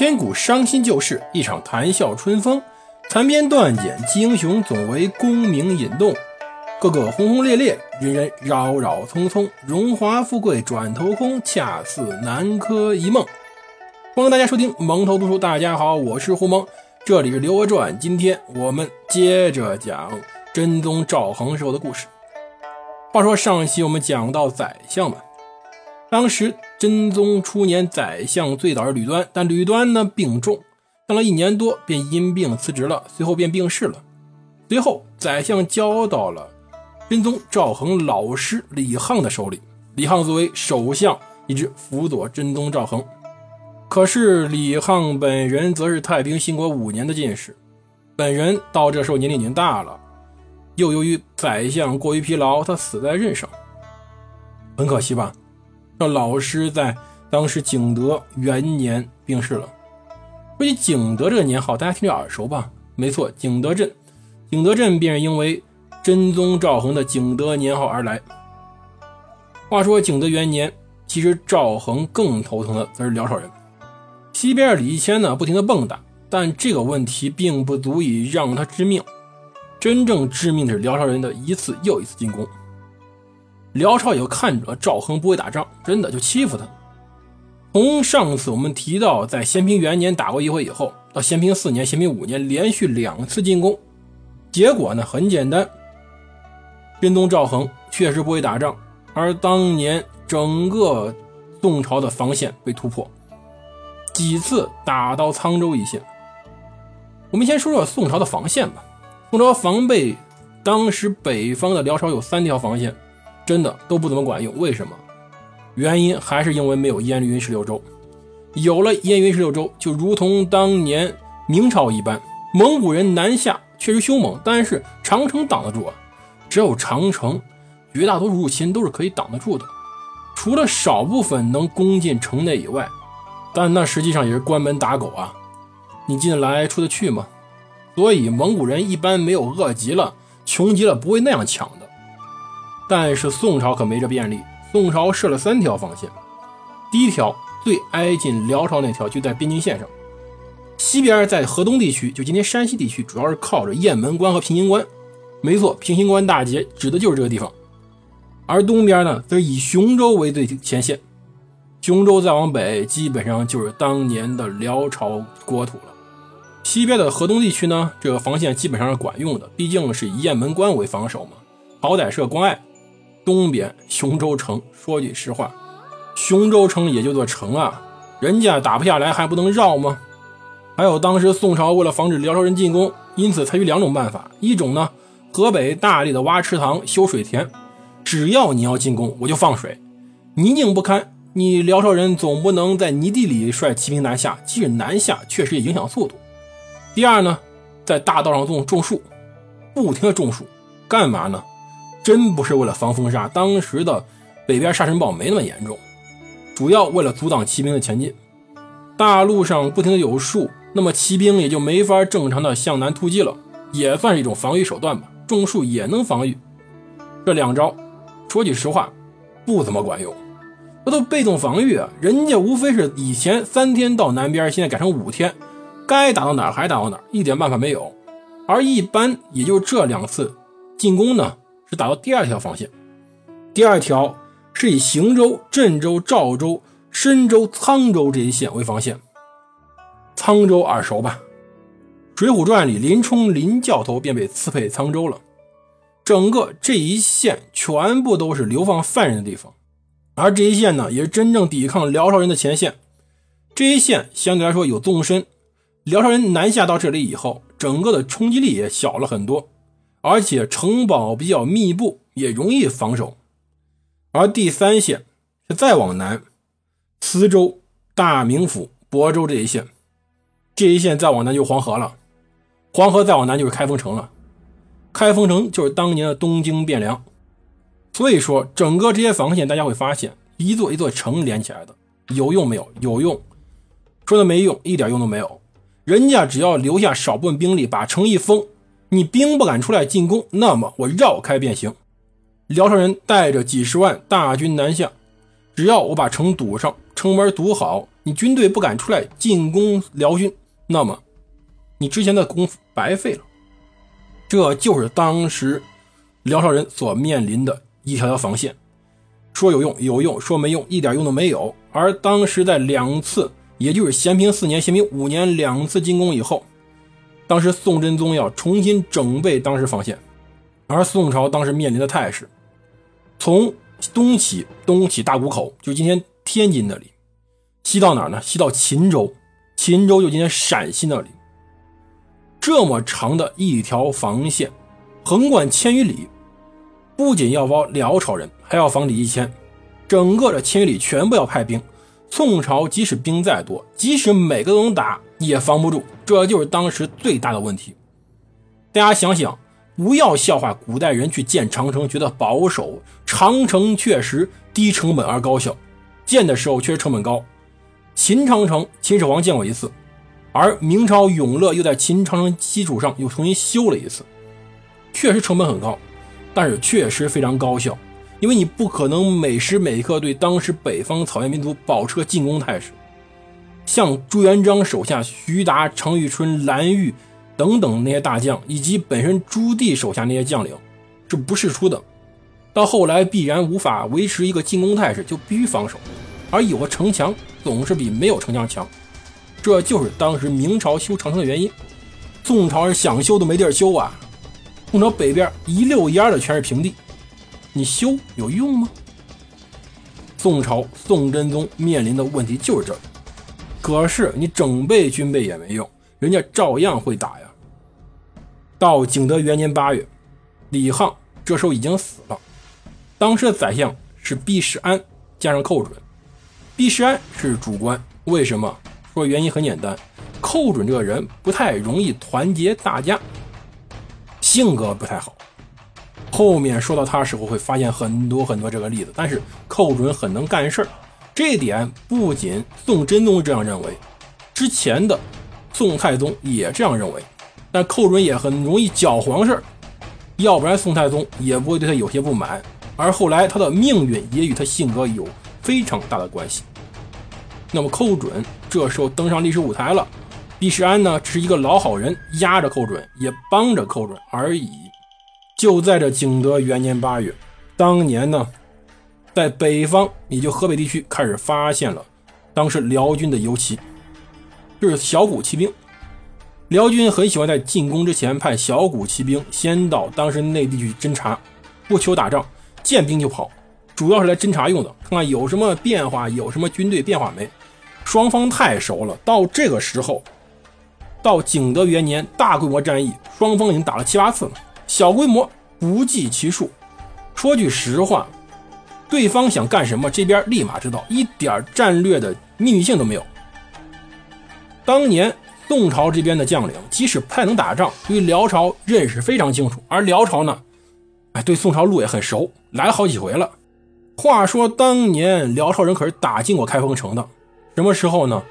千古伤心旧事，一场谈笑春风。残篇断简，英雄，总为功名引动。个个轰轰烈烈，人人扰扰匆匆。荣华富贵转头空，恰似南柯一梦。欢迎大家收听蒙头读书。大家好，我是胡蒙，这里是《刘娥传》。今天我们接着讲真宗赵恒时候的故事。话说上期我们讲到宰相们，当时真宗初年，宰相最早是吕端，但吕端呢病重，当了一年多便因病辞职了，随后便病逝了。随后宰相交到了真宗赵恒老师李沆的手里，李沆作为首相，一直辅佐真宗赵恒。可是李沆本人则是太平兴国五年的进士，本人到这时候年龄已经大了。又由于宰相过于疲劳，他死在任上。很可惜吧？这老师在当时景德元年病逝了。说起景德这个年号，大家听着耳熟吧？没错，景德镇。景德镇便是因为真宗赵恒的景德年号而来。话说景德元年，其实赵恒更头疼的则是辽朝人。西边李谦呢，不停的蹦跶，但这个问题并不足以让他致命。真正致命的是辽朝人的一次又一次进攻。辽朝也看着赵恒不会打仗，真的就欺负他。从上次我们提到，在咸平元年打过一回以后，到咸平四年、咸平五年连续两次进攻，结果呢很简单，真宗赵恒确实不会打仗，而当年整个宋朝的防线被突破，几次打到沧州一线。我们先说说宋朝的防线吧。宋朝防备当时北方的辽朝有三条防线，真的都不怎么管用。为什么？原因还是因为没有燕云十六州。有了燕云十六州，就如同当年明朝一般，蒙古人南下确实凶猛，但是长城挡得住啊。只有长城，绝大多数入侵都是可以挡得住的，除了少部分能攻进城内以外，但那实际上也是关门打狗啊。你进得来，出得去吗？所以蒙古人一般没有饿极了、穷极了不会那样抢的。但是宋朝可没这便利，宋朝设了三条防线。第一条最挨近辽朝那条就在边境线上，西边在河东地区，就今天山西地区，主要是靠着雁门关和平型关。没错，平型关大捷指的就是这个地方。而东边呢，则以雄州为最前线，雄州再往北，基本上就是当年的辽朝国土了。西边的河东地区呢，这个防线基本上是管用的，毕竟是以雁门关为防守嘛，好歹是个关隘。东边雄州城，说句实话，雄州城也就座城啊，人家打不下来还不能绕吗？还有当时宋朝为了防止辽朝人进攻，因此采取两种办法，一种呢，河北大力的挖池塘、修水田，只要你要进攻，我就放水，泥泞不堪，你辽朝人总不能在泥地里率骑兵南下，即使南下，确实也影响速度。第二呢，在大道上种种树，不停的种树，干嘛呢？真不是为了防风沙，当时的北边沙尘暴没那么严重，主要为了阻挡骑兵的前进。大路上不停的有树，那么骑兵也就没法正常的向南突击了，也算是一种防御手段吧。种树也能防御，这两招，说句实话，不怎么管用。这都被动防御啊，人家无非是以前三天到南边，现在改成五天。该打到哪还打到哪，一点办法没有。而一般也就这两次进攻呢，是打到第二条防线。第二条是以邢州、镇州、赵州、深州、沧州这一线为防线。沧州耳熟吧？《水浒传》里林冲林教头便被刺配沧州了。整个这一线全部都是流放犯人的地方，而这一线呢，也是真正抵抗辽朝人的前线。这一线相对来说有纵深。辽朝人南下到这里以后，整个的冲击力也小了很多，而且城堡比较密布，也容易防守。而第三线是再往南，磁州、大名府、亳州这一线，这一线再往南就黄河了，黄河再往南就是开封城了，开封城就是当年的东京汴梁。所以说，整个这些防线，大家会发现一座一座城连起来的，有用没有？有用，说的没用，一点用都没有。人家只要留下少部分兵力把城一封，你兵不敢出来进攻，那么我绕开便行。辽朝人带着几十万大军南下，只要我把城堵上，城门堵好，你军队不敢出来进攻辽军，那么你之前的功夫白费了。这就是当时辽朝人所面临的一条条防线。说有用有用，说没用一点用都没有。而当时在两次，也就是咸平四年、咸平五年两次进攻以后，当时宋真宗要重新整备当时防线，而宋朝当时面临的态势，从东起东起大沽口，就今天天津那里，西到哪呢？西到秦州，秦州就今天陕西那里，这么长的一条防线，横贯千余里。不仅要防辽朝人，还要防李义谦，整个的千余里全部要派兵。宋朝即使兵再多，即使每个都能打，也防不住。这就是当时最大的问题。大家想想，不要笑话古代人去建长城，觉得保守。长城确实低成本而高效，建的时候确实成本高。秦长城，秦始皇建过一次，而明朝永乐又在秦长城基础上又重新修了一次，确实成本很高。但是确实非常高效，因为你不可能每时每刻对当时北方草原民族保持进攻态势。像朱元璋手下徐达、常遇春、蓝玉等等那些大将，以及本身朱棣手下那些将领，是不世出的。到后来必然无法维持一个进攻态势，就必须防守。而有个城墙总是比没有城墙强，这就是当时明朝修长城的原因。宋朝人想修都没地儿修啊。宋朝北边一溜烟的全是平地，你修有用吗？宋朝宋真宗面临的问题就是这。可是你整备军备也没用，人家照样会打呀。到景德元年八月，李沆这时候已经死了，当时的宰相是毕士安加上寇准。毕士安是主官，为什么？说原因很简单，寇准这个人不太容易团结大家。性格不太好，后面说到他时候会发现很多很多这个例子。但是寇准很能干事儿，这点不仅宋真宗这样认为，之前的宋太宗也这样认为。但寇准也很容易搅黄事儿，要不然宋太宗也不会对他有些不满。而后来他的命运也与他性格有非常大的关系。那么寇准这时候登上历史舞台了。毕世安呢，只是一个老好人，压着寇准，也帮着寇准而已。就在这景德元年八月，当年呢，在北方，也就河北地区开始发现了当时辽军的游骑，就是小股骑兵。辽军很喜欢在进攻之前派小股骑兵先到当时内地去侦察，不求打仗，见兵就跑，主要是来侦察用的，看看有什么变化，有什么军队变化没。双方太熟了，到这个时候。到景德元年，大规模战役，双方已经打了七八次了，小规模不计其数。说句实话，对方想干什么，这边立马知道，一点战略的秘密性都没有。当年宋朝这边的将领，即使不太能打仗，对辽朝认识非常清楚，而辽朝呢，哎，对宋朝路也很熟，来了好几回了。话说当年辽朝人可是打进过开封城的，什么时候呢？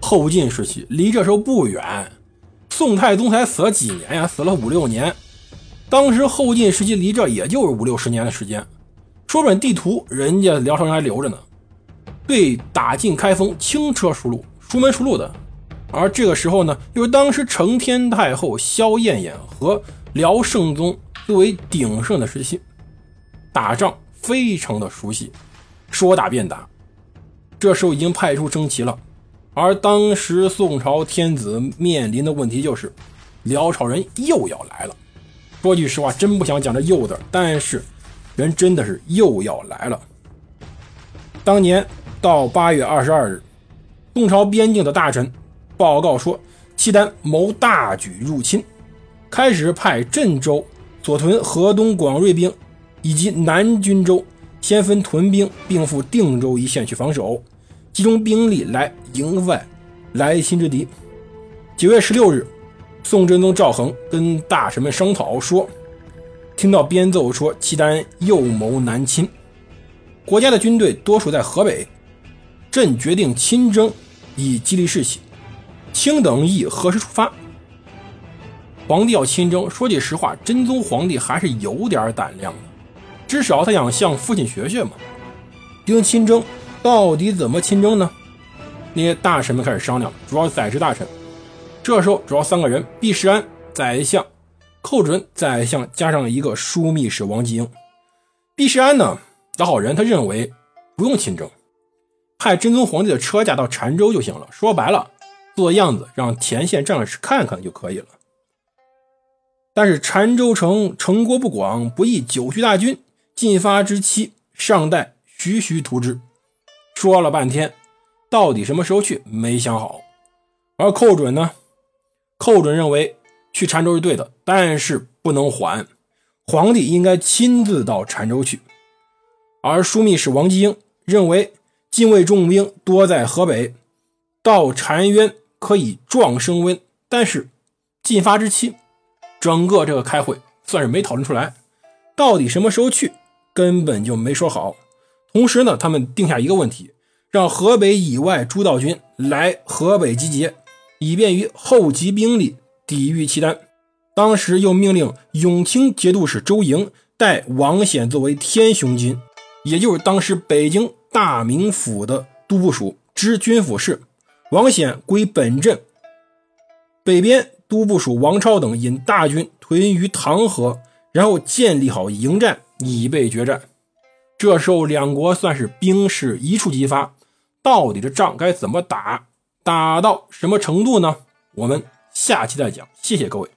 后晋时期，离这时候不远。宋太宗才死了几年呀？死了五六年。当时后晋时期离这也就是五六十年的时间。说本地图，人家辽朝人还留着呢。对，打进开封，轻车熟路，熟门熟路的。而这个时候呢，又是当时承天太后萧燕燕和辽圣宗最为鼎盛的时期，打仗非常的熟悉，说打便打。这时候已经派出征旗了。而当时宋朝天子面临的问题就是，辽朝人又要来了。说句实话，真不想讲这“又”字，但是人真的是又要来了。当年到八月二十二日，宋朝边境的大臣报告说，契丹谋大举入侵，开始派镇州、左屯、河东、广瑞兵以及南军州先分屯兵，并赴定州一线去防守。集中兵力来迎外来侵之敌。九月十六日，宋真宗赵恒跟大臣们商讨说，听到编奏说契丹又谋南侵，国家的军队多数在河北，朕决定亲征，以激励士气。卿等意何时出发？皇帝要亲征，说句实话，真宗皇帝还是有点胆量的，至少他想向父亲学学嘛。丁亲征。到底怎么亲征呢？那些大臣们开始商量，主要宰执大臣。这时候主要三个人：毕世安宰相、寇准宰相，加上一个枢密使王继英。毕世安呢，老好人，他认为不用亲征，派真宗皇帝的车驾到澶州就行了。说白了，做样子让前线战士看看就可以了。但是澶州城城国不广，不宜久蓄大军，进发之期尚待徐徐图之。说了半天，到底什么时候去没想好。而寇准呢？寇准认为去澶州是对的，但是不能缓，皇帝应该亲自到澶州去。而枢密使王继英认为禁卫重兵多在河北，到澶渊可以壮升温，但是进发之期，整个这个开会算是没讨论出来，到底什么时候去根本就没说好。同时呢，他们定下一个问题，让河北以外诸道军来河北集结，以便于后集兵力抵御契丹。当时又命令永清节度使周莹带王显作为天雄军，也就是当时北京大名府的都部署，知军府事。王显归本镇。北边都部署王超等引大军屯于唐河，然后建立好营战，以备决战。这时候，两国算是兵势一触即发，到底这仗该怎么打，打到什么程度呢？我们下期再讲。谢谢各位。